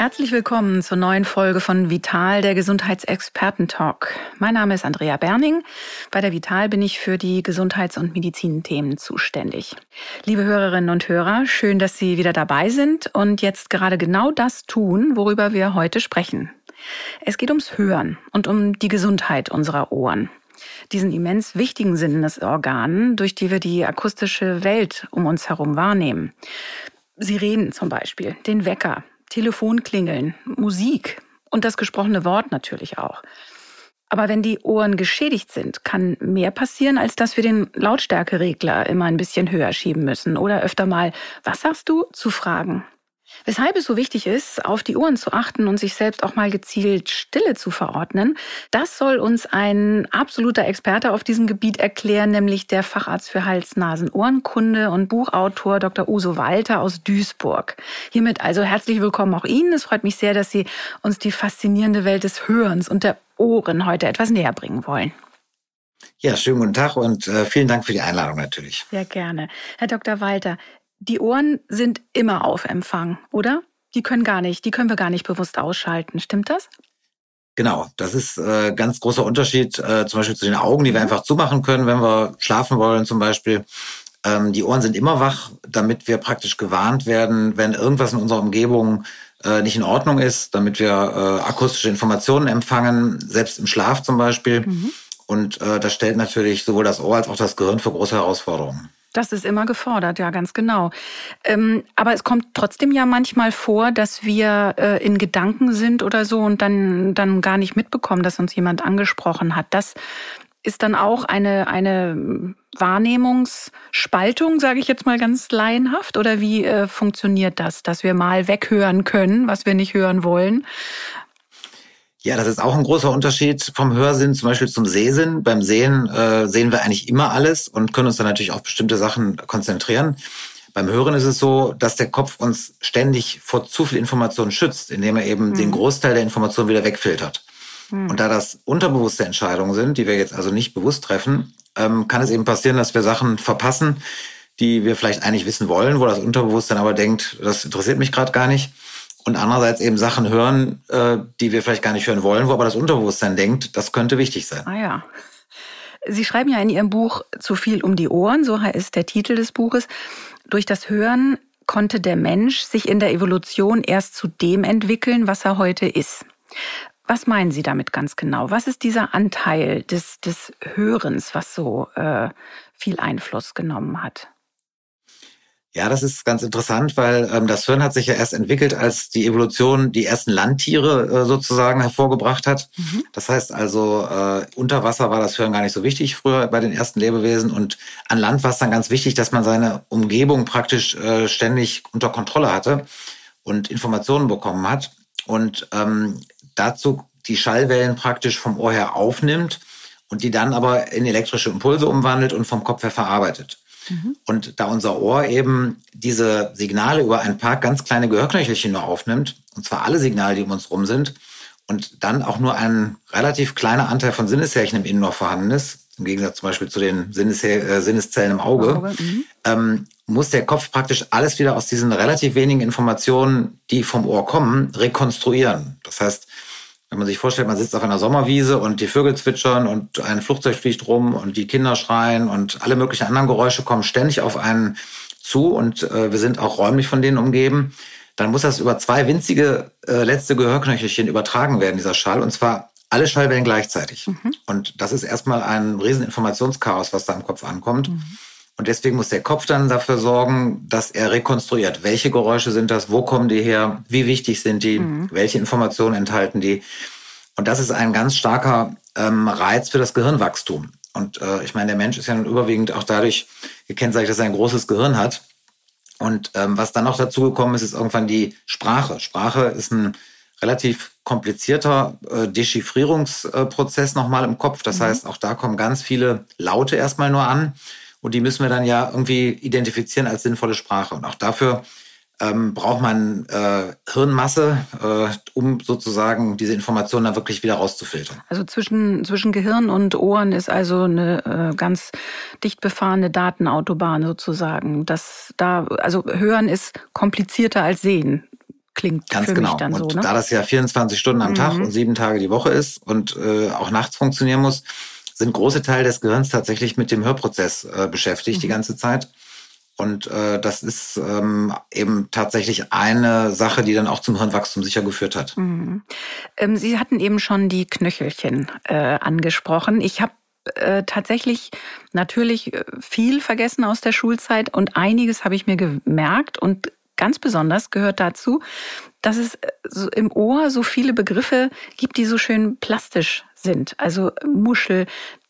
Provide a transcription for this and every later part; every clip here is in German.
Herzlich willkommen zur neuen Folge von Vital, der Gesundheitsexperten-Talk. Mein Name ist Andrea Berning. Bei der Vital bin ich für die Gesundheits- und Medizinthemen zuständig. Liebe Hörerinnen und Hörer, schön, dass Sie wieder dabei sind und jetzt gerade genau das tun, worüber wir heute sprechen. Es geht ums Hören und um die Gesundheit unserer Ohren diesen immens wichtigen Sinnesorganen, durch die wir die akustische Welt um uns herum wahrnehmen. Sie reden zum Beispiel, den Wecker, Telefonklingeln, Musik und das gesprochene Wort natürlich auch. Aber wenn die Ohren geschädigt sind, kann mehr passieren, als dass wir den Lautstärkeregler immer ein bisschen höher schieben müssen oder öfter mal, was sagst du, zu fragen. Weshalb es so wichtig ist, auf die Ohren zu achten und sich selbst auch mal gezielt Stille zu verordnen, das soll uns ein absoluter Experte auf diesem Gebiet erklären, nämlich der Facharzt für Hals-Nasen-Ohrenkunde und Buchautor Dr. Uso Walter aus Duisburg. Hiermit also herzlich willkommen auch Ihnen. Es freut mich sehr, dass Sie uns die faszinierende Welt des Hörens und der Ohren heute etwas näher bringen wollen. Ja, schönen guten Tag und äh, vielen Dank für die Einladung natürlich. Sehr gerne. Herr Dr. Walter, die Ohren sind immer auf Empfang, oder? Die können gar nicht, die können wir gar nicht bewusst ausschalten. Stimmt das? Genau, das ist äh, ganz großer Unterschied äh, zum Beispiel zu den Augen, die wir einfach zumachen können, wenn wir schlafen wollen zum Beispiel. Ähm, die Ohren sind immer wach, damit wir praktisch gewarnt werden, wenn irgendwas in unserer Umgebung äh, nicht in Ordnung ist, damit wir äh, akustische Informationen empfangen, selbst im Schlaf zum Beispiel. Mhm. Und äh, das stellt natürlich sowohl das Ohr als auch das Gehirn für große Herausforderungen. Das ist immer gefordert, ja, ganz genau. Ähm, aber es kommt trotzdem ja manchmal vor, dass wir äh, in Gedanken sind oder so und dann, dann gar nicht mitbekommen, dass uns jemand angesprochen hat. Das ist dann auch eine, eine Wahrnehmungsspaltung, sage ich jetzt mal ganz laienhaft. Oder wie äh, funktioniert das, dass wir mal weghören können, was wir nicht hören wollen? Ja, das ist auch ein großer Unterschied vom Hörsinn zum Beispiel zum Sehsinn. Beim Sehen äh, sehen wir eigentlich immer alles und können uns dann natürlich auf bestimmte Sachen konzentrieren. Beim Hören ist es so, dass der Kopf uns ständig vor zu viel Informationen schützt, indem er eben mhm. den Großteil der Informationen wieder wegfiltert. Mhm. Und da das unterbewusste Entscheidungen sind, die wir jetzt also nicht bewusst treffen, ähm, kann es eben passieren, dass wir Sachen verpassen, die wir vielleicht eigentlich wissen wollen, wo das Unterbewusstsein aber denkt, das interessiert mich gerade gar nicht und andererseits eben Sachen hören, äh, die wir vielleicht gar nicht hören wollen, wo aber das Unterbewusstsein denkt, das könnte wichtig sein. Ah ja. Sie schreiben ja in Ihrem Buch Zu viel um die Ohren, so heißt der Titel des Buches. Durch das Hören konnte der Mensch sich in der Evolution erst zu dem entwickeln, was er heute ist. Was meinen Sie damit ganz genau? Was ist dieser Anteil des, des Hörens, was so äh, viel Einfluss genommen hat? Ja, das ist ganz interessant, weil ähm, das Hören hat sich ja erst entwickelt, als die Evolution die ersten Landtiere äh, sozusagen hervorgebracht hat. Mhm. Das heißt also, äh, unter Wasser war das Hören gar nicht so wichtig früher bei den ersten Lebewesen und an Land war es dann ganz wichtig, dass man seine Umgebung praktisch äh, ständig unter Kontrolle hatte und Informationen bekommen hat und ähm, dazu die Schallwellen praktisch vom Ohr her aufnimmt und die dann aber in elektrische Impulse umwandelt und vom Kopf her verarbeitet. Mhm. Und da unser Ohr eben diese Signale über ein paar ganz kleine Gehörknöchelchen nur aufnimmt, und zwar alle Signale, die um uns rum sind, und dann auch nur ein relativ kleiner Anteil von Sinneshärchen im Innenohr vorhanden ist, im Gegensatz zum Beispiel zu den äh, Sinneszellen im Auge, Auge mhm. ähm, muss der Kopf praktisch alles wieder aus diesen relativ wenigen Informationen, die vom Ohr kommen, rekonstruieren. Das heißt, wenn man sich vorstellt, man sitzt auf einer Sommerwiese und die Vögel zwitschern und ein Flugzeug fliegt rum und die Kinder schreien und alle möglichen anderen Geräusche kommen ständig auf einen zu und äh, wir sind auch räumlich von denen umgeben, dann muss das über zwei winzige äh, letzte Gehörknöchelchen übertragen werden, dieser Schall, und zwar alle Schallwellen gleichzeitig. Mhm. Und das ist erstmal ein riesen Informationschaos, was da im Kopf ankommt. Mhm. Und deswegen muss der Kopf dann dafür sorgen, dass er rekonstruiert, welche Geräusche sind das, wo kommen die her, wie wichtig sind die, mhm. welche Informationen enthalten die. Und das ist ein ganz starker ähm, Reiz für das Gehirnwachstum. Und äh, ich meine, der Mensch ist ja nun überwiegend auch dadurch gekennzeichnet, dass er ein großes Gehirn hat. Und ähm, was dann noch dazu gekommen ist, ist irgendwann die Sprache. Sprache ist ein relativ komplizierter äh, Dechiffrierungsprozess nochmal im Kopf. Das mhm. heißt, auch da kommen ganz viele Laute erstmal nur an. Und die müssen wir dann ja irgendwie identifizieren als sinnvolle Sprache. Und auch dafür ähm, braucht man äh, Hirnmasse, äh, um sozusagen diese Informationen dann wirklich wieder rauszufiltern. Also zwischen, zwischen Gehirn und Ohren ist also eine äh, ganz dicht befahrene Datenautobahn sozusagen. Das da, also Hören ist komplizierter als Sehen. Klingt Ganz für genau. mich dann und so, ne? da das ja 24 Stunden am mhm. Tag und sieben Tage die Woche ist und äh, auch nachts funktionieren muss, sind große Teile des Gehirns tatsächlich mit dem Hörprozess äh, beschäftigt mhm. die ganze Zeit. Und äh, das ist ähm, eben tatsächlich eine Sache, die dann auch zum Hirnwachstum sicher geführt hat. Mhm. Ähm, Sie hatten eben schon die Knöchelchen äh, angesprochen. Ich habe äh, tatsächlich natürlich äh, viel vergessen aus der Schulzeit und einiges habe ich mir gemerkt und ganz besonders gehört dazu, dass es äh, im Ohr so viele Begriffe gibt, die so schön plastisch sind. Also Muschel,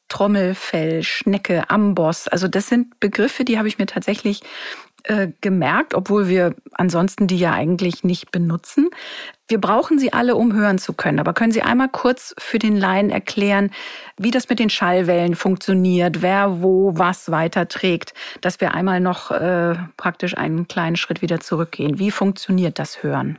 Trommelfell, Schnecke, Amboss. Also das sind Begriffe, die habe ich mir tatsächlich äh, gemerkt, obwohl wir ansonsten die ja eigentlich nicht benutzen. Wir brauchen sie alle, um hören zu können. Aber können Sie einmal kurz für den Laien erklären, wie das mit den Schallwellen funktioniert, wer wo was weiterträgt, dass wir einmal noch äh, praktisch einen kleinen Schritt wieder zurückgehen. Wie funktioniert das Hören?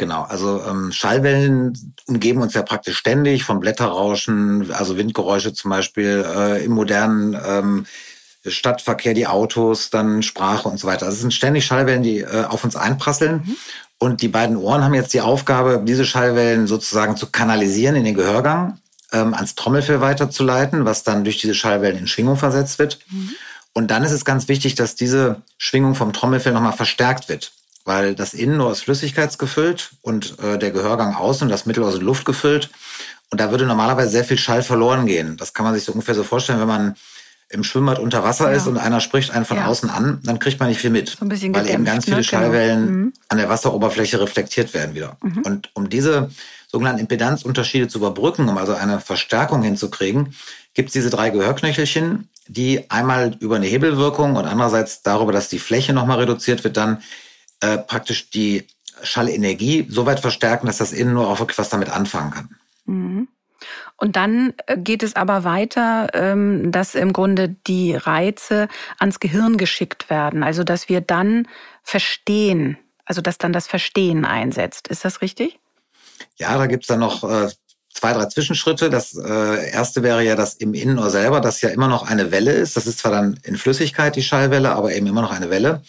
Genau, also ähm, Schallwellen umgeben uns ja praktisch ständig von Blätterrauschen, also Windgeräusche zum Beispiel äh, im modernen ähm, Stadtverkehr, die Autos, dann Sprache und so weiter. Also es sind ständig Schallwellen, die äh, auf uns einprasseln. Mhm. Und die beiden Ohren haben jetzt die Aufgabe, diese Schallwellen sozusagen zu kanalisieren in den Gehörgang, ähm, ans Trommelfell weiterzuleiten, was dann durch diese Schallwellen in Schwingung versetzt wird. Mhm. Und dann ist es ganz wichtig, dass diese Schwingung vom Trommelfell nochmal verstärkt wird weil das Innenohr ist flüssigkeitsgefüllt und äh, der Gehörgang außen und das Mittelohr sind Luft gefüllt. Und da würde normalerweise sehr viel Schall verloren gehen. Das kann man sich so ungefähr so vorstellen, wenn man im Schwimmbad unter Wasser ja. ist und einer spricht einen von ja. außen an, dann kriegt man nicht viel mit. So weil eben ganz viele ne? Genau. Schallwellen genau. an der Wasseroberfläche reflektiert werden wieder. Mhm. Und um diese sogenannten Impedanzunterschiede zu überbrücken, um also eine Verstärkung hinzukriegen, gibt es diese drei Gehörknöchelchen, die einmal über eine Hebelwirkung und andererseits darüber, dass die Fläche nochmal reduziert wird, dann äh, praktisch die Schallenergie so weit verstärken, dass das Innen nur auch wirklich was damit anfangen kann. Mhm. Und dann äh, geht es aber weiter, ähm, dass im Grunde die Reize ans Gehirn geschickt werden. Also dass wir dann verstehen, also dass dann das Verstehen einsetzt. Ist das richtig? Ja, da gibt's dann noch äh, zwei, drei Zwischenschritte. Das erste wäre ja, dass im Innenohr selber das ja immer noch eine Welle ist. Das ist zwar dann in Flüssigkeit die Schallwelle, aber eben immer noch eine Welle.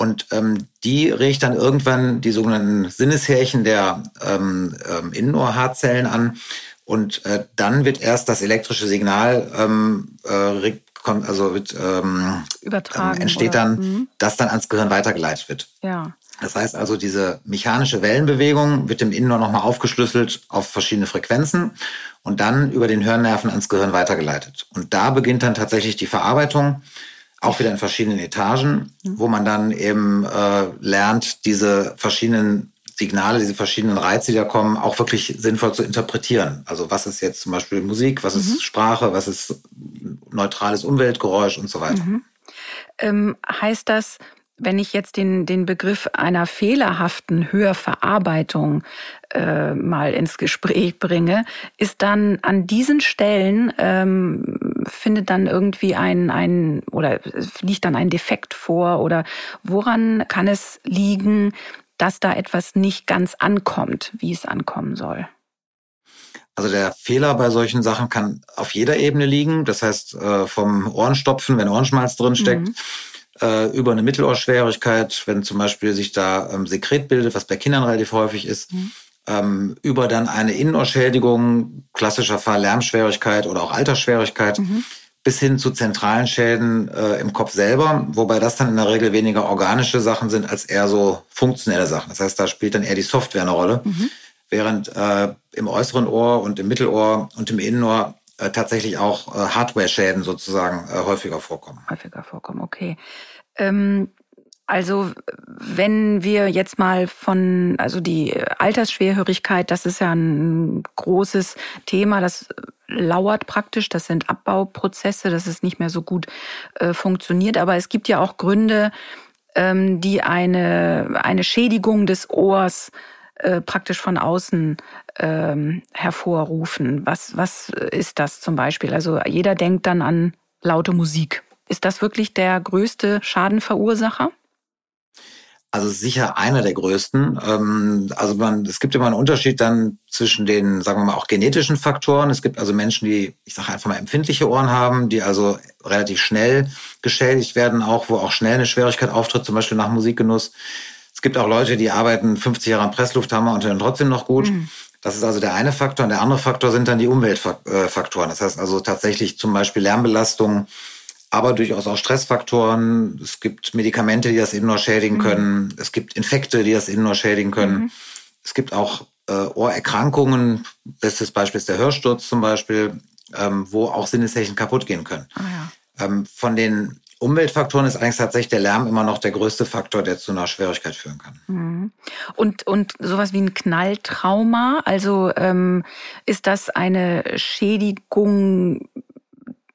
Und ähm, die regt dann irgendwann die sogenannten Sinneshärchen der ähm, ähm, Innenohrhaarzellen an. Und äh, dann wird erst das elektrische Signal ähm, äh, also wird, ähm, Übertragen, ähm, entsteht dann, mhm. das dann ans Gehirn weitergeleitet wird. Ja. Das heißt also, diese mechanische Wellenbewegung wird im Innenohr nochmal aufgeschlüsselt auf verschiedene Frequenzen und dann über den Hörnerven ans Gehirn weitergeleitet. Und da beginnt dann tatsächlich die Verarbeitung auch wieder in verschiedenen Etagen, mhm. wo man dann eben äh, lernt, diese verschiedenen Signale, diese verschiedenen Reize, die da kommen, auch wirklich sinnvoll zu interpretieren. Also was ist jetzt zum Beispiel Musik, was ist mhm. Sprache, was ist neutrales Umweltgeräusch und so weiter. Mhm. Ähm, heißt das, wenn ich jetzt den, den Begriff einer fehlerhaften Hörverarbeitung äh, mal ins Gespräch bringe, ist dann an diesen Stellen ähm, findet dann irgendwie ein, ein oder liegt dann ein Defekt vor oder woran kann es liegen, dass da etwas nicht ganz ankommt, wie es ankommen soll? Also der Fehler bei solchen Sachen kann auf jeder Ebene liegen. Das heißt, äh, vom Ohrenstopfen, wenn Ohrenschmalz drin steckt, mhm äh, über eine Mittelohrschwierigkeit, wenn zum Beispiel sich da ähm, Sekret bildet, was bei Kindern relativ häufig ist, mhm. ähm, über dann eine Innenohrschädigung, klassischer Fall Lärmschwierigkeit oder auch Altersschwierigkeit, mhm. bis hin zu zentralen Schäden äh, im Kopf selber, wobei das dann in der Regel weniger organische Sachen sind als eher so funktionelle Sachen. Das heißt, da spielt dann eher die Software eine Rolle. Mhm. Während äh, im äußeren Ohr und im Mittelohr und im Innenohr äh, tatsächlich auch äh, Hardware-Schäden sozusagen äh, häufiger vorkommen. Häufiger vorkommen, okay. Ähm, also wenn wir jetzt mal von, also die Altersschwerhörigkeit, das ist ja ein großes Thema, das lauert praktisch, das sind Abbauprozesse, dass es nicht mehr so gut äh, funktioniert. Aber es gibt ja auch Gründe, ähm, die eine, eine Schädigung des Ohrs äh, praktisch von außen ähm, hervorrufen. Was, was ist das zum Beispiel? Also jeder denkt dann an laute Musik. Ist das wirklich der größte Schadenverursacher? Also sicher einer der größten. Ähm, also man, es gibt immer einen Unterschied dann zwischen den, sagen wir mal, auch genetischen Faktoren. Es gibt also Menschen, die, ich sage einfach mal, empfindliche Ohren haben, die also relativ schnell geschädigt werden, auch wo auch schnell eine Schwierigkeit auftritt, zum Beispiel nach Musikgenuss. Es gibt auch Leute, die arbeiten 50 Jahre am Presslufthammer und hören trotzdem noch gut. Mhm. Das ist also der eine Faktor. Und der andere Faktor sind dann die Umweltfaktoren. Das heißt also tatsächlich zum Beispiel Lärmbelastung, aber durchaus auch Stressfaktoren. Es gibt Medikamente, die das Innenohr schädigen mhm. können. Es gibt Infekte, die das Innenohr schädigen können. Mhm. Es gibt auch äh, Ohrerkrankungen. Bestes Beispiel ist der Hörsturz zum Beispiel, ähm, wo auch Sinneszeichen kaputt gehen können. Oh ja. ähm, von den Umweltfaktoren ist eigentlich tatsächlich der Lärm immer noch der größte Faktor, der zu einer Schwierigkeit führen kann. Mhm. Und, und sowas wie ein Knalltrauma, also ähm, ist das eine Schädigung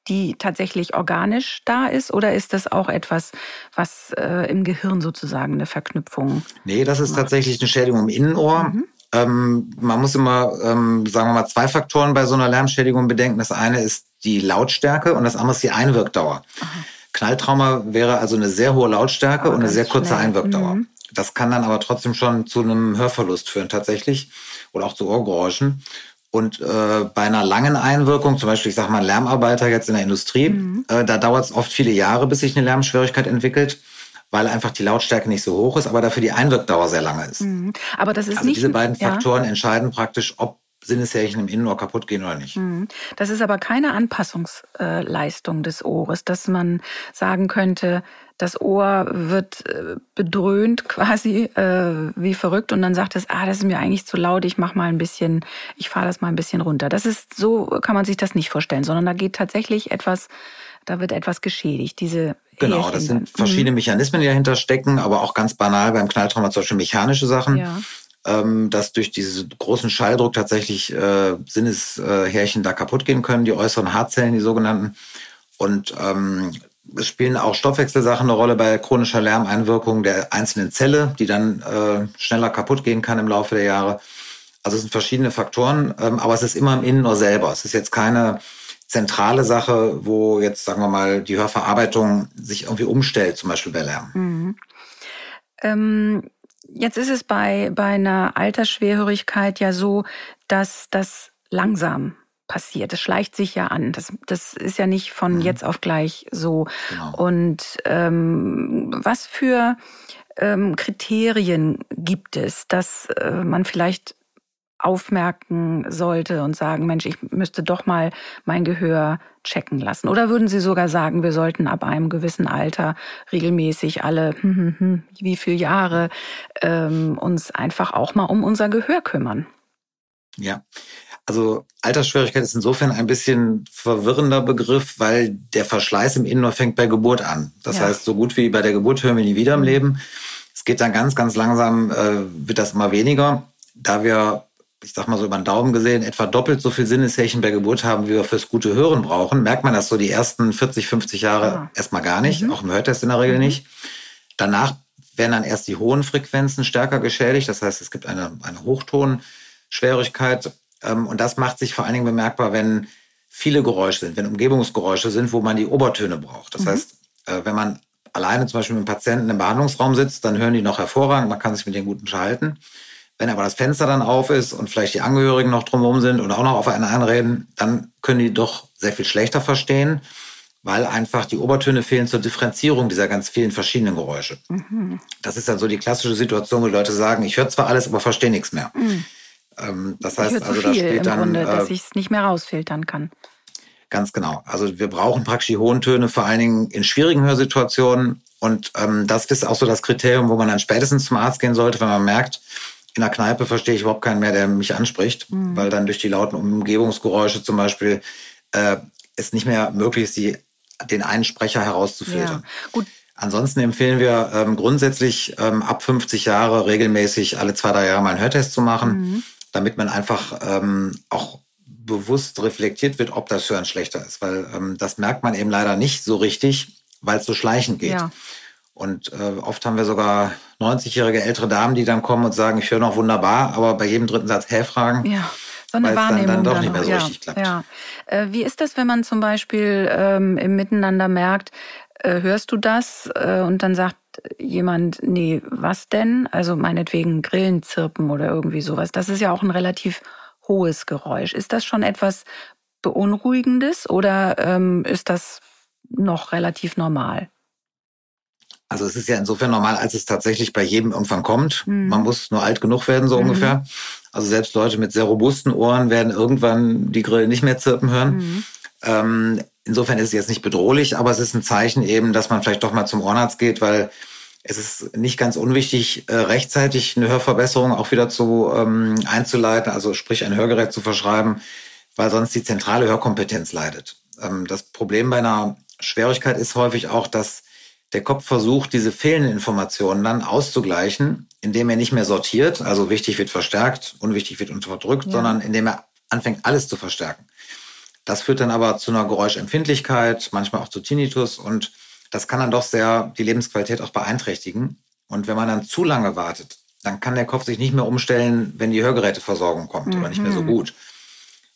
die tatsächlich organisch da ist? Oder ist das auch etwas, was äh, im Gehirn sozusagen eine Verknüpfung? Nee, das ist macht? tatsächlich eine Schädigung im Innenohr. Mhm. Ähm, man muss immer, ähm, sagen wir mal, zwei Faktoren bei so einer Lärmschädigung bedenken. Das eine ist die Lautstärke und das andere ist die Einwirkdauer. Aha. Knalltrauma wäre also eine sehr hohe Lautstärke Aber und eine sehr kurze schnell. Einwirkdauer. Mhm. Das kann dann aber trotzdem schon zu einem Hörverlust führen tatsächlich oder auch zu Ohrgeräuschen. Und äh, bei einer langen Einwirkung, zum Beispiel, ich sage mal, Lärmarbeiter jetzt in der Industrie, mhm. äh, da dauert es oft viele Jahre, bis sich eine Lärmschwierigkeit entwickelt, weil einfach die Lautstärke nicht so hoch ist, aber dafür die Einwirkdauer sehr lange ist. Mhm. Aber das ist also nicht. Diese beiden Faktoren ja. entscheiden praktisch, ob Sinneshärchen im Innenohr kaputt gehen oder nicht. Mhm. Das ist aber keine Anpassungsleistung des Ohres, dass man sagen könnte, das Ohr wird äh, bedröhnt quasi äh, wie verrückt und dann sagt es, ah, das ist mir eigentlich zu laut, ich mach mal ein bisschen, ich fahre das mal ein bisschen runter. Das ist so kann man sich das nicht vorstellen, sondern da geht tatsächlich etwas, da wird etwas geschädigt. Diese Genau, Härchen das sind dann. verschiedene mhm. Mechanismen, die dahinter stecken, aber auch ganz banal beim Knalltrauma zum Beispiel mechanische Sachen. Ja ähm, dass durch diesen großen Schalldruck tatsächlich äh, Sinneshärchen da kaputt gehen können, die äußeren Haarzellen, die sogenannten. Und ähm, es spielen auch Stoffwechselsachen eine Rolle bei chronischer Lärmeinwirkung der einzelnen Zelle, die dann äh, schneller kaputt gehen kann im Laufe der Jahre. Also es sind verschiedene Faktoren, ähm, aber es ist immer im Innenohr selber. Es ist jetzt keine zentrale Sache, wo jetzt, sagen wir mal, die Hörverarbeitung sich irgendwie umstellt, zum Beispiel bei Lärm. Mhm. Ähm, jetzt ist es bei, bei einer Altersschwerhörigkeit ja so, dass das langsam passiert. Das schleicht sich ja an. Das, das ist ja nicht von mhm. jetzt auf gleich so. Genau. Und ähm, was für ähm, Kriterien gibt es, dass äh, man vielleicht aufmerken sollte und sagen, Mensch, ich müsste doch mal mein Gehör checken lassen? Oder würden Sie sogar sagen, wir sollten ab einem gewissen Alter regelmäßig alle hm, hm, hm, wie viele Jahre ähm, uns einfach auch mal um unser Gehör kümmern? Ja, also Altersschwierigkeit ist insofern ein bisschen verwirrender Begriff, weil der Verschleiß im Innenohr fängt bei Geburt an. Das ja. heißt, so gut wie bei der Geburt hören wir nie wieder im mhm. Leben. Es geht dann ganz, ganz langsam, äh, wird das immer weniger. Da wir, ich sag mal so über den Daumen gesehen, etwa doppelt so viel Sinneshärchen bei Geburt haben, wie wir fürs gute Hören brauchen, merkt man das so die ersten 40, 50 Jahre ja. erstmal gar nicht. Mhm. Auch im Hörtest in der Regel mhm. nicht. Danach werden dann erst die hohen Frequenzen stärker geschädigt. Das heißt, es gibt eine, eine Hochtonschwierigkeit und das macht sich vor allen Dingen bemerkbar, wenn viele Geräusche sind, wenn Umgebungsgeräusche sind, wo man die Obertöne braucht. Das mhm. heißt, äh, wenn man alleine zum Beispiel mit einem Patienten im Behandlungsraum sitzt, dann hören die noch hervorragend, man kann sich mit denen gut unterhalten. Wenn aber das Fenster dann auf ist und vielleicht die Angehörigen noch drumherum sind und auch noch auf einen einreden, dann können die doch sehr viel schlechter verstehen, weil einfach die Obertöne fehlen zur Differenzierung dieser ganz vielen verschiedenen Geräusche. Mhm. Das ist dann so die klassische Situation, wo die Leute sagen, ich höre zwar alles, aber verstehe nichts mehr. Mhm. Ähm, das heißt, also da spielt dann, Grunde, dass äh, ich es nicht mehr rausfiltern kann. Ganz genau. Also wir brauchen praktisch die hohen Töne vor allen Dingen in schwierigen Hörsituationen. Und ähm, das ist auch so das Kriterium, wo man dann spätestens zum Arzt gehen sollte, wenn man merkt, in der Kneipe verstehe ich überhaupt keinen mehr, der mich anspricht, mhm. weil dann durch die lauten Umgebungsgeräusche zum Beispiel äh, es nicht mehr möglich ist, die, den einen Sprecher herauszufiltern. Ja. Gut. Ansonsten empfehlen wir ähm, grundsätzlich ähm, ab 50 Jahre regelmäßig alle zwei, drei Jahre mal einen Hörtest zu machen. Mhm damit man einfach ähm, auch bewusst reflektiert wird, ob das Hören schlechter ist. Weil ähm, das merkt man eben leider nicht so richtig, weil es so schleichend geht. Ja. Und äh, oft haben wir sogar 90-jährige ältere Damen, die dann kommen und sagen, ich höre noch wunderbar, aber bei jedem dritten Satz hä fragen. Ja. So eine Wahrnehmung dann, dann doch nicht mehr so ja, richtig klappt. Ja. Äh, wie ist das, wenn man zum Beispiel ähm, im Miteinander merkt, äh, hörst du das? Äh, und dann sagt jemand, nee, was denn? Also meinetwegen Grillen zirpen oder irgendwie sowas. Das ist ja auch ein relativ hohes Geräusch. Ist das schon etwas Beunruhigendes oder ähm, ist das noch relativ normal? Also es ist ja insofern normal, als es tatsächlich bei jedem irgendwann kommt. Mhm. Man muss nur alt genug werden, so Mhm. ungefähr. Also selbst Leute mit sehr robusten Ohren werden irgendwann die Grillen nicht mehr zirpen hören. Mhm. Ähm, insofern ist es jetzt nicht bedrohlich, aber es ist ein Zeichen eben, dass man vielleicht doch mal zum Ohrenarzt geht, weil es ist nicht ganz unwichtig, äh, rechtzeitig eine Hörverbesserung auch wieder zu ähm, einzuleiten, also sprich ein Hörgerät zu verschreiben, weil sonst die zentrale Hörkompetenz leidet. Ähm, das Problem bei einer Schwierigkeit ist häufig auch, dass der Kopf versucht, diese fehlenden Informationen dann auszugleichen, indem er nicht mehr sortiert, also wichtig wird verstärkt, unwichtig wird unterdrückt, Ja. sondern indem er anfängt, alles zu verstärken. Das führt dann aber zu einer Geräuschempfindlichkeit, manchmal auch zu Tinnitus und das kann dann doch sehr die Lebensqualität auch beeinträchtigen. Und wenn man dann zu lange wartet, dann kann der Kopf sich nicht mehr umstellen, wenn die Hörgeräteversorgung kommt oder nicht mehr so Mhm. gut.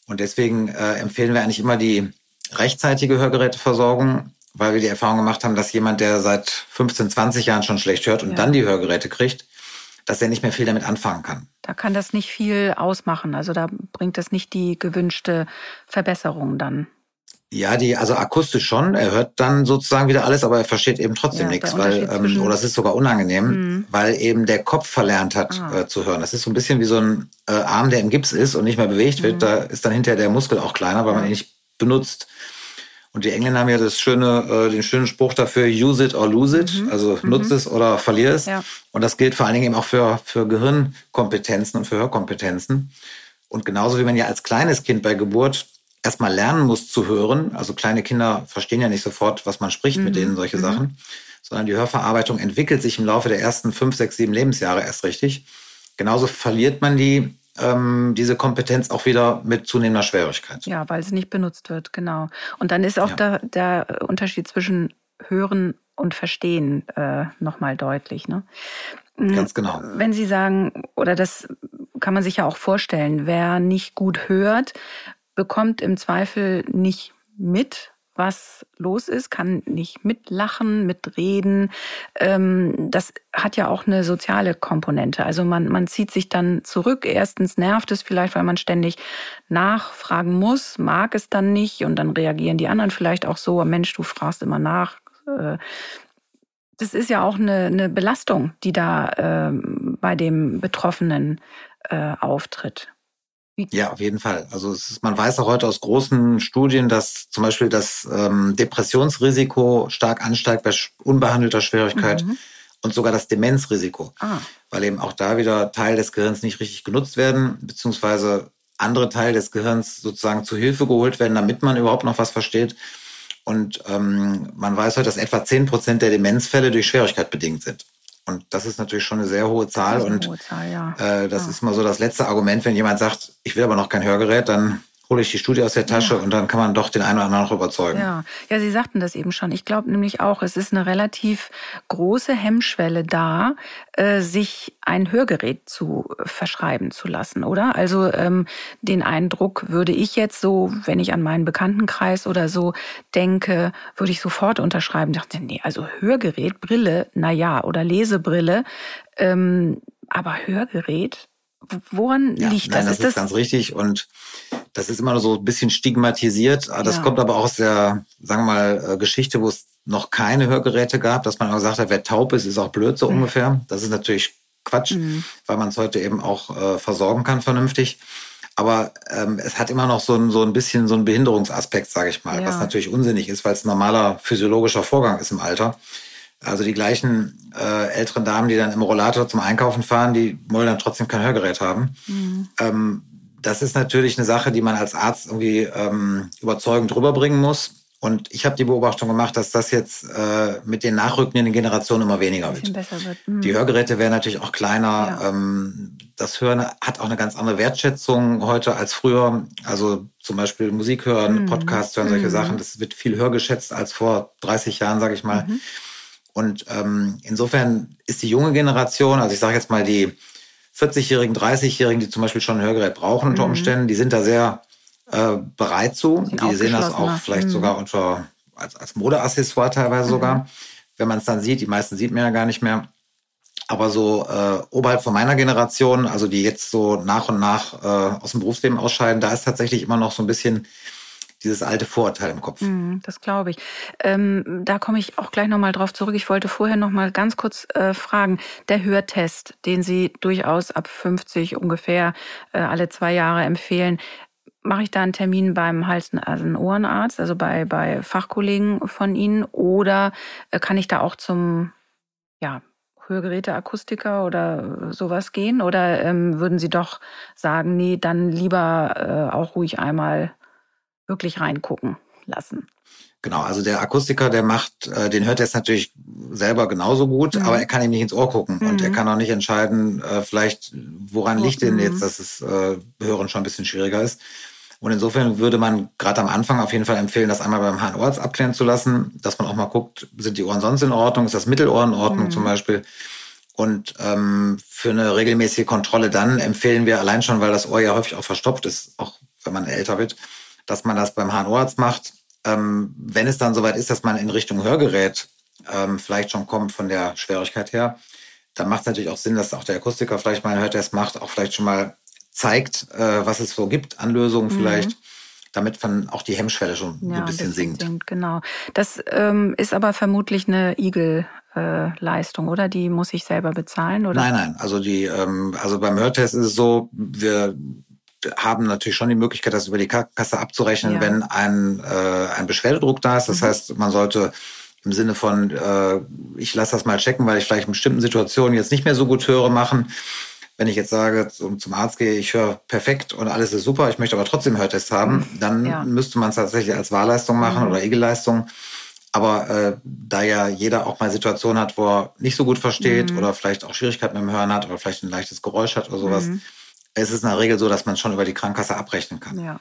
Und deswegen äh, empfehlen wir eigentlich immer die rechtzeitige Hörgeräteversorgung, weil wir die Erfahrung gemacht haben, dass jemand, der seit 15, 20 Jahren schon schlecht hört und Ja. dann die Hörgeräte kriegt, dass er nicht mehr viel damit anfangen kann. Da kann das nicht viel ausmachen. Also da bringt das nicht die gewünschte Verbesserung dann. Ja, die, also akustisch schon. Er hört dann sozusagen wieder alles, aber er versteht eben trotzdem Ja, nichts, weil, ähm, oder es ist sogar unangenehm, Mhm. weil eben der Kopf verlernt hat Ah. äh, zu hören. Das ist so ein bisschen wie so ein äh, Arm, der im Gips ist und nicht mehr bewegt wird. Mhm. Da ist dann hinterher der Muskel auch kleiner, weil man Ja. ihn nicht benutzt. Und die Engländer haben ja das schöne, äh, den schönen Spruch dafür, use it or lose it, Mhm. also Mhm. nutze es oder verlier es. Ja. Und das gilt vor allen Dingen eben auch für, für Gehirnkompetenzen und für Hörkompetenzen. Und genauso wie man ja als kleines Kind bei Geburt erstmal lernen muss zu hören, also kleine Kinder verstehen ja nicht sofort, was man spricht mit Mhm. denen, solche Mhm. Sachen, sondern die Hörverarbeitung entwickelt sich im Laufe der ersten fünf, sechs, sieben Lebensjahre erst richtig. Genauso verliert man die, ähm, diese Kompetenz auch wieder mit zunehmender Schwierigkeit. Ja, weil es nicht benutzt wird, genau. Und dann ist auch Ja. der, der Unterschied zwischen Hören und Verstehen äh, nochmal deutlich. Ne? Mm, Ganz genau. Wenn Sie sagen, oder das kann man sich ja auch vorstellen, wer nicht gut hört, bekommt im Zweifel nicht mit, was los ist, kann nicht mitlachen, mitreden. Ähm, das hat ja auch eine soziale Komponente. Also man, man zieht sich dann zurück. Erstens nervt es vielleicht, weil man ständig nachfragen muss, mag es dann nicht und dann reagieren die anderen vielleicht auch so, Mensch, du fragst immer nach. Äh, Das ist ja auch eine, eine Belastung, die da ähm, bei dem Betroffenen äh, auftritt. Ja, auf jeden Fall. Also ist, man weiß auch heute aus großen Studien, dass zum Beispiel das ähm, Depressionsrisiko stark ansteigt bei unbehandelter Schwierigkeit Mhm. und sogar das Demenzrisiko, Ah, weil eben auch da wieder Teil des Gehirns nicht richtig genutzt werden, beziehungsweise andere Teile des Gehirns sozusagen zu Hilfe geholt werden, damit man überhaupt noch was versteht. Und ähm, man weiß heute, dass etwa 10 Prozent der Demenzfälle durch Schwierigkeit bedingt sind. Und das ist natürlich schon eine sehr hohe Zahl. und hohe Zahl, ja. äh, das Ja. ist mal so das letzte Argument, wenn jemand sagt, ich will aber noch kein Hörgerät, dann hole ich die Studie aus der Tasche Ja. und dann kann man doch den einen oder anderen noch überzeugen. Ja, ja, Sie sagten das eben schon. Ich glaube nämlich auch, es ist eine relativ große Hemmschwelle da, äh, sich ein Hörgerät zu verschreiben zu lassen, oder? Also ähm, den Eindruck würde ich jetzt so, wenn ich an meinen Bekanntenkreis oder so denke, würde ich sofort unterschreiben. Dachte, nee, also Hörgerät, Brille, na ja, oder Lesebrille, ähm, aber Hörgerät. Woran Ja, liegt nein, das? das ist, ganz richtig und das ist immer nur so ein bisschen stigmatisiert. Das Ja. kommt aber auch aus der, sagen wir mal, äh, Geschichte, wo es noch keine Hörgeräte gab, dass man immer gesagt hat, wer taub ist, ist auch blöd, so Mhm. ungefähr. Das ist natürlich Quatsch, Mhm. weil man es heute eben auch äh, versorgen kann vernünftig. Aber ähm, es hat immer noch so ein, so ein bisschen so einen Behinderungsaspekt, sage ich mal, Ja. was natürlich unsinnig ist, weil es ein normaler physiologischer Vorgang ist im Alter. Also die gleichen äh, älteren Damen, die dann im Rollator zum Einkaufen fahren, die wollen dann trotzdem kein Hörgerät haben. Mhm. Ähm, das ist natürlich eine Sache, die man als Arzt irgendwie ähm, überzeugend rüberbringen muss. Und ich habe die Beobachtung gemacht, dass das jetzt äh, mit den nachrückenden Generationen immer weniger wird. wird. Mhm. Die Hörgeräte werden natürlich auch kleiner. Ja. Ähm, das Hören hat auch eine ganz andere Wertschätzung heute als früher. Also zum Beispiel Musik hören, Mhm. Podcast hören, solche Mhm. Sachen. Das wird viel höher geschätzt als vor 30 Jahren, sage ich mal. Und ähm, insofern ist die junge Generation, also ich sage jetzt mal die 40-Jährigen, 30-Jährigen, die zum Beispiel schon ein Hörgerät brauchen unter mhm. Umständen, die sind da sehr äh, bereit zu. Die sehen das auch vielleicht mhm. sogar unter als, als Modeaccessoire teilweise mhm. sogar. Wenn man es dann sieht, die meisten sieht man ja gar nicht mehr. Aber so äh, oberhalb von meiner Generation, also die jetzt so nach und nach äh, aus dem Berufsleben ausscheiden, da ist tatsächlich immer noch so ein bisschen dieses alte Vorurteil im Kopf. Mhm, das glaube ich. Ähm, da komme ich auch gleich nochmal drauf zurück. Ich wollte vorher nochmal ganz kurz äh, fragen. Der Hörtest, den Sie durchaus ab 50 ungefähr äh, alle zwei Jahre empfehlen, mache ich da einen Termin beim Hals- und Ohrenarzt, also bei, bei Fachkollegen von Ihnen, oder äh, kann ich da auch zum ja, Hörgeräteakustiker oder sowas gehen? Oder ähm, würden Sie doch sagen, nee, dann lieber äh, auch ruhig einmal wirklich reingucken lassen? Genau, also der Akustiker, der macht, äh, den hört er jetzt natürlich selber genauso gut, mhm. aber er kann ihm nicht ins Ohr gucken mhm. und er mhm. kann auch nicht entscheiden, äh, vielleicht, woran oh, liegt denn jetzt, mhm. dass es äh, Hören schon ein bisschen schwieriger ist. Und insofern würde man gerade am Anfang auf jeden Fall empfehlen, das einmal beim HNO-Arzt abklären zu lassen, dass man auch mal guckt, sind die Ohren sonst in Ordnung, ist das Mittelohr in Ordnung mhm. zum Beispiel. Und ähm, für eine regelmäßige Kontrolle dann empfehlen wir allein schon, weil das Ohr ja häufig auch verstopft ist, auch wenn man älter wird, dass man das beim HNO-Arzt macht. Ähm, wenn es dann soweit ist, dass man in Richtung Hörgerät ähm, vielleicht schon kommt von der Schwierigkeit her, dann macht es natürlich auch Sinn, dass auch der Akustiker vielleicht mal einen Hörtest macht, auch vielleicht schon mal zeigt, äh, was es so gibt an Lösungen mhm. vielleicht. Damit man auch die Hemmschwelle schon ja, ein bisschen sinkt. sinkt. Genau. Das ähm, ist aber vermutlich eine Igel-Leistung, äh, oder? Die muss ich selber bezahlen, oder? Nein, nein. Also die, ähm, also beim Hörtest ist es so, wir haben natürlich schon die Möglichkeit, das über die Kasse abzurechnen, ja. wenn ein, äh, ein Beschwerdedruck da ist. Das mhm. heißt, man sollte im Sinne von, äh, ich lasse das mal checken, weil ich vielleicht in bestimmten Situationen jetzt nicht mehr so gut höre, machen. Wenn ich jetzt sage, zum, zum Arzt gehe, ich höre perfekt und alles ist super, ich möchte aber trotzdem Hörtest haben, dann ja. müsste man es tatsächlich als Wahlleistung machen mhm. oder Egelleistung. Aber äh, da ja jeder auch mal Situationen hat, wo er nicht so gut versteht mhm. oder vielleicht auch Schwierigkeiten mit dem Hören hat oder vielleicht ein leichtes Geräusch hat oder sowas, mhm. Es ist in der Regel so, dass man schon über die Krankenkasse abrechnen kann. Ja.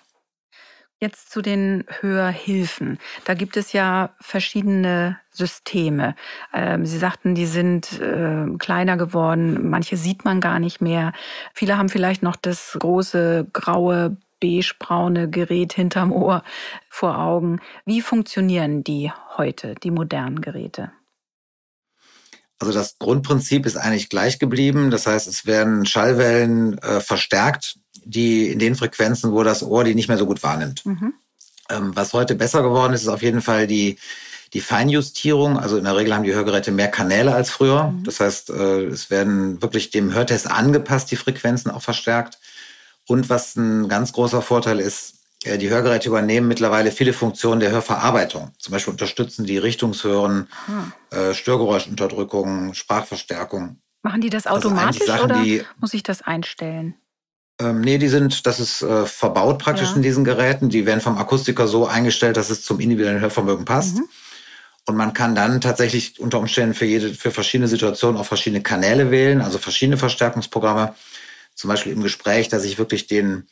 Jetzt zu den Hörhilfen. Da gibt es ja verschiedene Systeme. Ähm, Sie sagten, die sind äh, kleiner geworden. Manche sieht man gar nicht mehr. Viele haben vielleicht noch das große graue beigebraune Gerät hinterm Ohr vor Augen. Wie funktionieren die heute, die modernen Geräte? Also das Grundprinzip ist eigentlich gleich geblieben. Das heißt, es werden Schallwellen äh, verstärkt die in den Frequenzen, wo das Ohr die nicht mehr so gut wahrnimmt. Mhm. Ähm, was heute besser geworden ist, ist auf jeden Fall die, die Feinjustierung. Also in der Regel haben die Hörgeräte mehr Kanäle als früher. Mhm. Das heißt, äh, es werden wirklich dem Hörtest angepasst, die Frequenzen auch verstärkt. Und was ein ganz großer Vorteil ist, die Hörgeräte übernehmen mittlerweile viele Funktionen der Hörverarbeitung. Zum Beispiel unterstützen die Richtungshören, mhm. äh, Störgeräuschunterdrückung, Sprachverstärkung. Machen die das also automatisch also Sachen, oder muss ich das einstellen? Ähm, nee, die sind, das ist äh, verbaut praktisch ja. in diesen Geräten. Die werden vom Akustiker so eingestellt, dass es zum individuellen Hörvermögen passt. Mhm. Und man kann dann tatsächlich unter Umständen für jede, für verschiedene Situationen auch verschiedene Kanäle wählen, also verschiedene Verstärkungsprogramme. Zum Beispiel im Gespräch, dass ich wirklich den,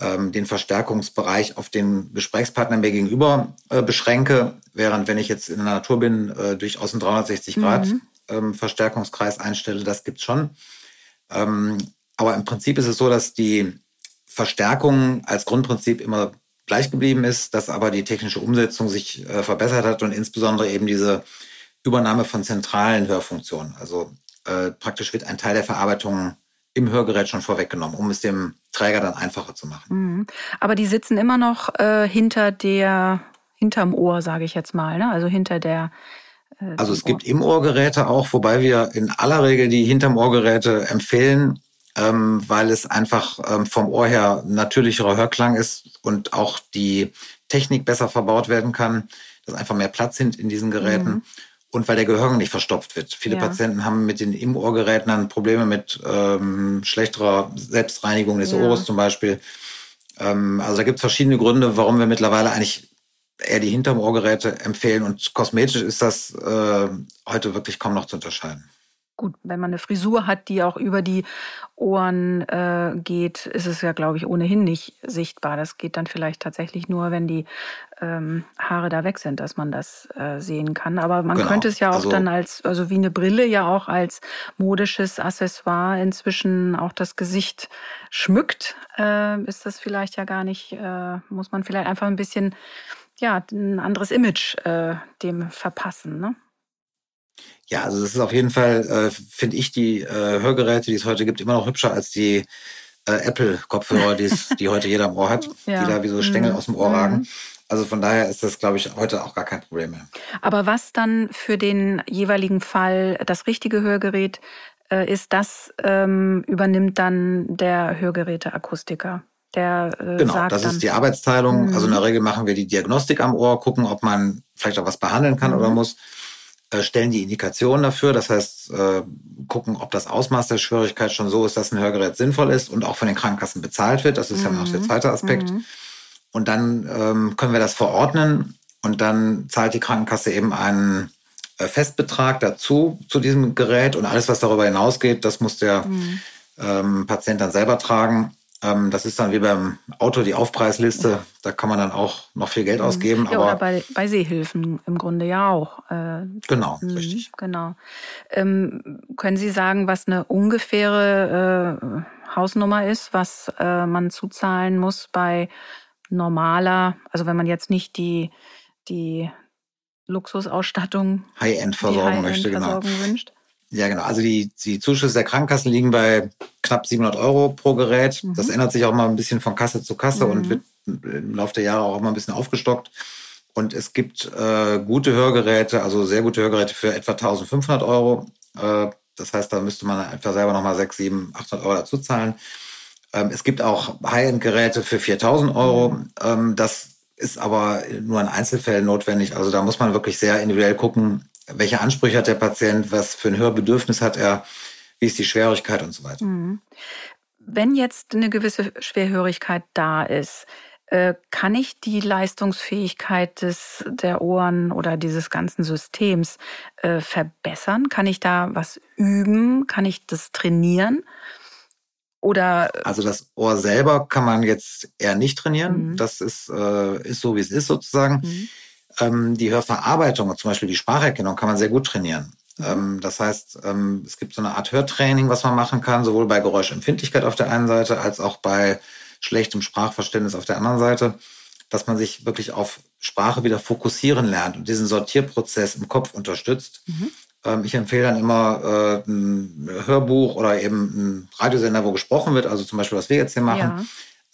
ähm, den Verstärkungsbereich auf den Gesprächspartner mir gegenüber äh, beschränke, während wenn ich jetzt in der Natur bin, äh, durchaus einen 360 Grad mhm. ähm, Verstärkungskreis einstelle, das gibt's schon. Ähm, aber im Prinzip ist es so, dass die Verstärkung als Grundprinzip immer gleich geblieben ist, dass aber die technische Umsetzung sich äh, verbessert hat und insbesondere eben diese Übernahme von zentralen Hörfunktionen. Also äh, praktisch wird ein Teil der Verarbeitung im Hörgerät schon vorweggenommen, um es dem Träger dann einfacher zu machen. Mhm. Aber die sitzen immer noch äh, hinter der, hinterm Ohr, sage ich jetzt mal, ne? also hinter der äh, also es gibt im Ohrgeräte auch, wobei wir in aller Regel die hinterm Ohrgeräte empfehlen, ähm, weil es einfach ähm, vom Ohr her natürlicherer Hörklang ist und auch die Technik besser verbaut werden kann, dass einfach mehr Platz sind in diesen Geräten. Mhm. Und weil der Gehörgang nicht verstopft wird. Viele ja. Patienten haben mit den Im-Ohr-Geräten dann Probleme mit ähm, schlechterer Selbstreinigung des ja. Ohres zum Beispiel. Ähm, also da gibt es verschiedene Gründe, warum wir mittlerweile eigentlich eher die hinterm Ohrgeräte empfehlen. Und kosmetisch ist das äh, heute wirklich kaum noch zu unterscheiden. Gut, wenn man eine Frisur hat, die auch über die Ohren äh, geht, ist es ja, glaube ich, ohnehin nicht sichtbar. Das geht dann vielleicht tatsächlich nur, wenn die ähm, Haare da weg sind, dass man das äh, sehen kann. Aber man genau. könnte es ja auch also, dann als, also wie eine Brille ja auch als modisches Accessoire inzwischen auch das Gesicht schmückt, äh, ist das vielleicht ja gar nicht, äh, muss man vielleicht einfach ein bisschen, ja, ein anderes Image äh, dem verpassen, ne? Ja, also das ist auf jeden Fall, äh, finde ich, die äh, Hörgeräte, die es heute gibt, immer noch hübscher als die äh, Apple-Kopfhörer, die heute jeder im Ohr hat, ja. die da wie so Stängel mhm. aus dem Ohr mhm. ragen. Also von daher ist das, glaube ich, heute auch gar kein Problem mehr. Aber was dann für den jeweiligen Fall das richtige Hörgerät äh, ist, das ähm, übernimmt dann der Hörgeräteakustiker. Der, äh, genau, das ist die Arbeitsteilung. Mhm. Also in der Regel machen wir die Diagnostik am Ohr, gucken, ob man vielleicht auch was behandeln kann mhm. oder muss. Äh, stellen die Indikationen dafür. Das heißt, äh, gucken, ob das Ausmaß der Schwierigkeit schon so ist, dass ein Hörgerät sinnvoll ist und auch von den Krankenkassen bezahlt wird. Das ist mhm. ja noch der zweite Aspekt. Mhm. Und dann ähm, können wir das verordnen und dann zahlt die Krankenkasse eben einen äh, Festbetrag dazu zu diesem Gerät und alles, was darüber hinausgeht, das muss der mhm. ähm, Patient dann selber tragen. Ähm, das ist dann wie beim Auto die Aufpreisliste. Ja. Da kann man dann auch noch viel Geld mhm. ausgeben. Ja, aber oder bei, bei Seehilfen im Grunde ja auch. Äh, genau, mh, richtig. Genau. Ähm, können Sie sagen, was eine ungefähre äh, Hausnummer ist, was äh, man zuzahlen muss bei normaler, also wenn man jetzt nicht die, die Luxusausstattung, High-End-Versorgung High möchte, genau. Wünscht? Ja, genau. Also die, die Zuschüsse der Krankenkassen liegen bei knapp 700 Euro pro Gerät. Mhm. Das ändert sich auch mal ein bisschen von Kasse zu Kasse mhm. und wird im Laufe der Jahre auch mal ein bisschen aufgestockt. Und es gibt äh, gute Hörgeräte, also sehr gute Hörgeräte für etwa 1500 Euro. Äh, das heißt, da müsste man einfach selber nochmal 6, 7, 800 Euro dazu zahlen. Ähm, es gibt auch High-End-Geräte für 4000 Euro. Mhm. Ähm, das ist aber nur in Einzelfällen notwendig. Also da muss man wirklich sehr individuell gucken, welche Ansprüche hat der Patient, was für ein Hörbedürfnis hat er, wie ist die Schwierigkeit und so weiter. Mhm. Wenn jetzt eine gewisse Schwerhörigkeit da ist, äh, kann ich die Leistungsfähigkeit des, der Ohren oder dieses ganzen Systems äh, verbessern? Kann ich da was üben? Kann ich das trainieren? Oder also das Ohr selber kann man jetzt eher nicht trainieren. Mhm. Das ist, äh, ist so, wie es ist sozusagen. Mhm ähm, die Hörverarbeitung, zum Beispiel die Spracherkennung, kann man sehr gut trainieren. Ähm, das heißt, ähm, es gibt so eine Art Hörtraining, was man machen kann, sowohl bei Geräuschempfindlichkeit auf der einen Seite als auch bei schlechtem Sprachverständnis auf der anderen Seite, dass man sich wirklich auf Sprache wieder fokussieren lernt und diesen Sortierprozess im Kopf unterstützt. Mhm. Ähm, ich empfehle dann immer äh, ein Hörbuch oder eben ein Radiosender, wo gesprochen wird, also zum Beispiel, was wir jetzt hier machen. Ja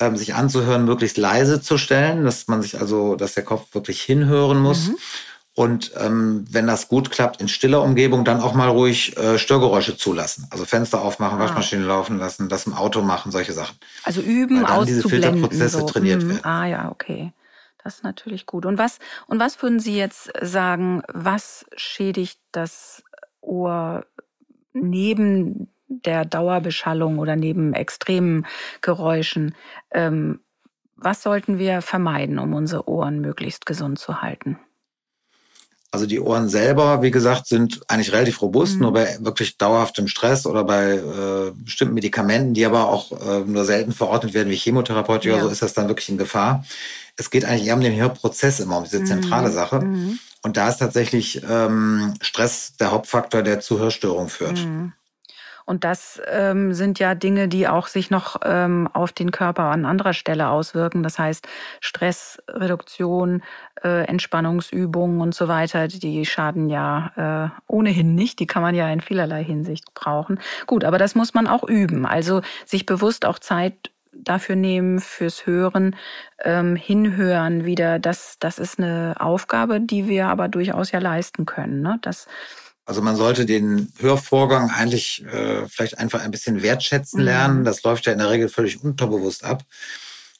ähm, sich anzuhören, möglichst leise zu stellen, dass man sich also, dass der Kopf wirklich hinhören muss. Mhm. Und ähm, wenn das gut klappt in stiller Umgebung, dann auch mal ruhig äh, Störgeräusche zulassen. Also Fenster aufmachen, ah. Waschmaschine laufen lassen, das im Auto machen, solche Sachen. Also üben, Weil dann diese Filterprozesse so. trainiert hm. werden. Ah ja, okay. Das ist natürlich gut. Und was, und was würden Sie jetzt sagen, was schädigt das Ohr neben der Dauerbeschallung oder neben extremen Geräuschen. Ähm, was sollten wir vermeiden, um unsere Ohren möglichst gesund zu halten? Also die Ohren selber, wie gesagt, sind eigentlich relativ robust, mhm. nur bei wirklich dauerhaftem Stress oder bei äh, bestimmten Medikamenten, die aber auch äh, nur selten verordnet werden wie Chemotherapeutika, ja. so ist das dann wirklich in Gefahr. Es geht eigentlich eher um den Hörprozess immer, um diese zentrale mhm. Sache. Mhm. Und da ist tatsächlich ähm, Stress der Hauptfaktor, der zu Hörstörungen führt. Mhm. Und das ähm, sind ja Dinge, die auch sich noch ähm, auf den Körper an anderer Stelle auswirken. Das heißt Stressreduktion, äh, Entspannungsübungen und so weiter, die schaden ja äh, ohnehin nicht. Die kann man ja in vielerlei Hinsicht brauchen. Gut, aber das muss man auch üben. Also sich bewusst auch Zeit dafür nehmen, fürs Hören, ähm, hinhören wieder. Das, das ist eine Aufgabe, die wir aber durchaus ja leisten können. Ne? Das also man sollte den Hörvorgang eigentlich äh, vielleicht einfach ein bisschen wertschätzen lernen. Mhm. Das läuft ja in der Regel völlig unterbewusst ab.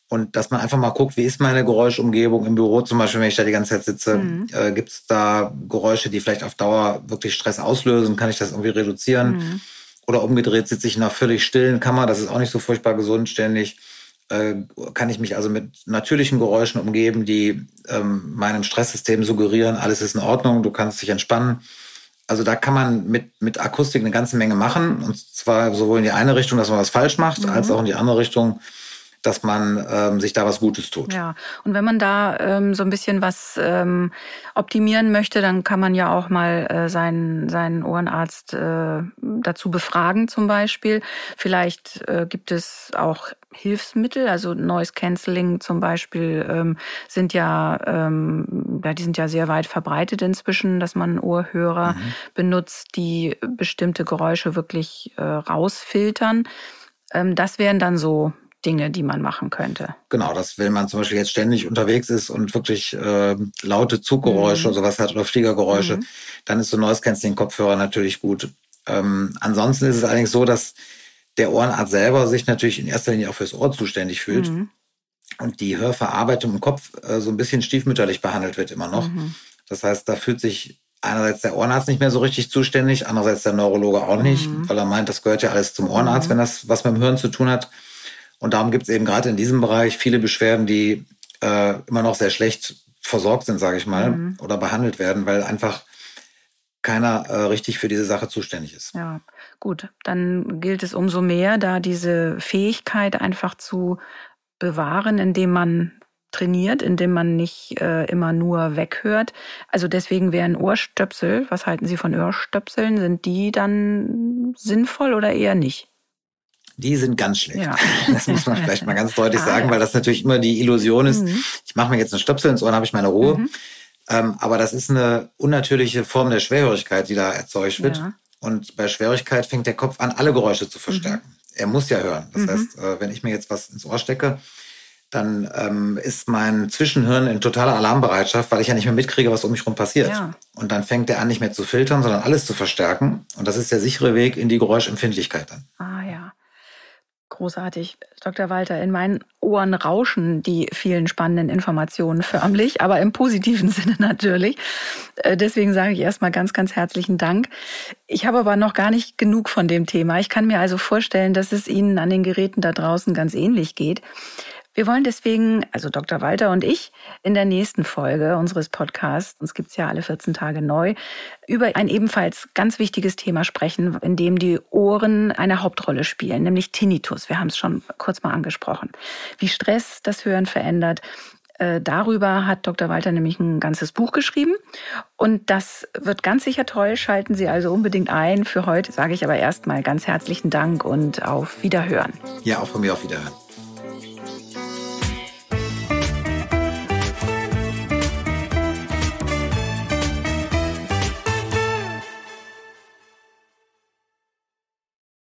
Und dass man einfach mal guckt, wie ist meine Geräuschumgebung im Büro zum Beispiel, wenn ich da die ganze Zeit sitze, mhm. äh, gibt es da Geräusche, die vielleicht auf Dauer wirklich Stress auslösen? Kann ich das irgendwie reduzieren? Mhm. Oder umgedreht sitze ich in einer völlig stillen Kammer, das ist auch nicht so furchtbar gesund ständig. Äh, kann ich mich also mit natürlichen Geräuschen umgeben, die ähm, meinem Stresssystem suggerieren, alles ist in Ordnung, du kannst dich entspannen Also da kann man mit, mit Akustik eine ganze Menge machen. Und zwar sowohl in die eine Richtung, dass man was falsch macht, mhm. als auch in die andere Richtung, dass man ähm, sich da was Gutes tut. Ja, und wenn man da ähm, so ein bisschen was ähm, optimieren möchte, dann kann man ja auch mal äh, seinen, seinen Ohrenarzt äh, dazu befragen zum Beispiel. Vielleicht äh, gibt es auch Hilfsmittel, also Noise Cancelling zum Beispiel ähm, sind ja, ähm, ja, die sind ja sehr weit verbreitet inzwischen, dass man Ohrhörer mhm. benutzt, die bestimmte Geräusche wirklich äh, rausfiltern. Ähm, das wären dann so Dinge, die man machen könnte. Genau, dass wenn man zum Beispiel jetzt ständig unterwegs ist und wirklich äh, laute Zuggeräusche mhm. oder sowas hat oder Fliegergeräusche, mhm. dann ist so Noise Cancelling Kopfhörer natürlich gut. Ähm, ansonsten ist es allerdings so, dass der Ohrenarzt selber sich natürlich in erster Linie auch fürs Ohr zuständig fühlt mhm. und die Hörverarbeitung im Kopf äh, so ein bisschen stiefmütterlich behandelt wird immer noch. Mhm. Das heißt, da fühlt sich einerseits der Ohrenarzt nicht mehr so richtig zuständig, andererseits der Neurologe auch nicht, mhm. weil er meint, das gehört ja alles zum Ohrenarzt, mhm. wenn das was mit dem Hören zu tun hat. Und darum gibt es eben gerade in diesem Bereich viele Beschwerden, die äh, immer noch sehr schlecht versorgt sind, sage ich mal, mhm. oder behandelt werden, weil einfach keiner äh, richtig für diese Sache zuständig ist. Ja, gut. Dann gilt es umso mehr, da diese Fähigkeit einfach zu bewahren, indem man trainiert, indem man nicht äh, immer nur weghört. Also deswegen wären Ohrstöpsel, was halten Sie von Ohrstöpseln? Sind die dann sinnvoll oder eher nicht? Die sind ganz schlecht. Ja. Das muss man vielleicht mal ganz deutlich ah, sagen, ja. weil das natürlich immer die Illusion ist, mhm. ich mache mir jetzt einen Stöpsel ins Ohr, dann habe ich meine Ruhe. Mhm. Ähm, aber das ist eine unnatürliche Form der Schwerhörigkeit, die da erzeugt wird. Ja. Und bei Schwerhörigkeit fängt der Kopf an, alle Geräusche zu verstärken. Mhm. Er muss ja hören. Das mhm. heißt, äh, wenn ich mir jetzt was ins Ohr stecke, dann ähm, ist mein Zwischenhirn in totaler Alarmbereitschaft, weil ich ja nicht mehr mitkriege, was um mich herum passiert. Ja. Und dann fängt er an, nicht mehr zu filtern, sondern alles zu verstärken. Und das ist der sichere Weg in die Geräuschempfindlichkeit dann. Ah großartig, Dr. Walter. In meinen Ohren rauschen die vielen spannenden Informationen förmlich, aber im positiven Sinne natürlich. Äh, deswegen sage ich erstmal ganz, ganz herzlichen Dank. Ich habe aber noch gar nicht genug von dem Thema. Ich kann mir also vorstellen, dass es Ihnen an den Geräten da draußen ganz ähnlich geht. Wir wollen deswegen, also Dr. Walter und ich, in der nächsten Folge unseres Podcasts, uns gibt's ja alle 14 Tage neu, über ein ebenfalls ganz wichtiges Thema sprechen, in dem die Ohren eine Hauptrolle spielen, nämlich Tinnitus. Wir haben es schon kurz mal angesprochen. Wie Stress das Hören verändert. Äh, darüber hat Dr. Walter nämlich ein ganzes Buch geschrieben. Und das wird ganz sicher toll. Schalten Sie also unbedingt ein. Für heute sage ich aber erstmal ganz herzlichen Dank und auf Wiederhören. Ja, auch von mir auf Wiederhören.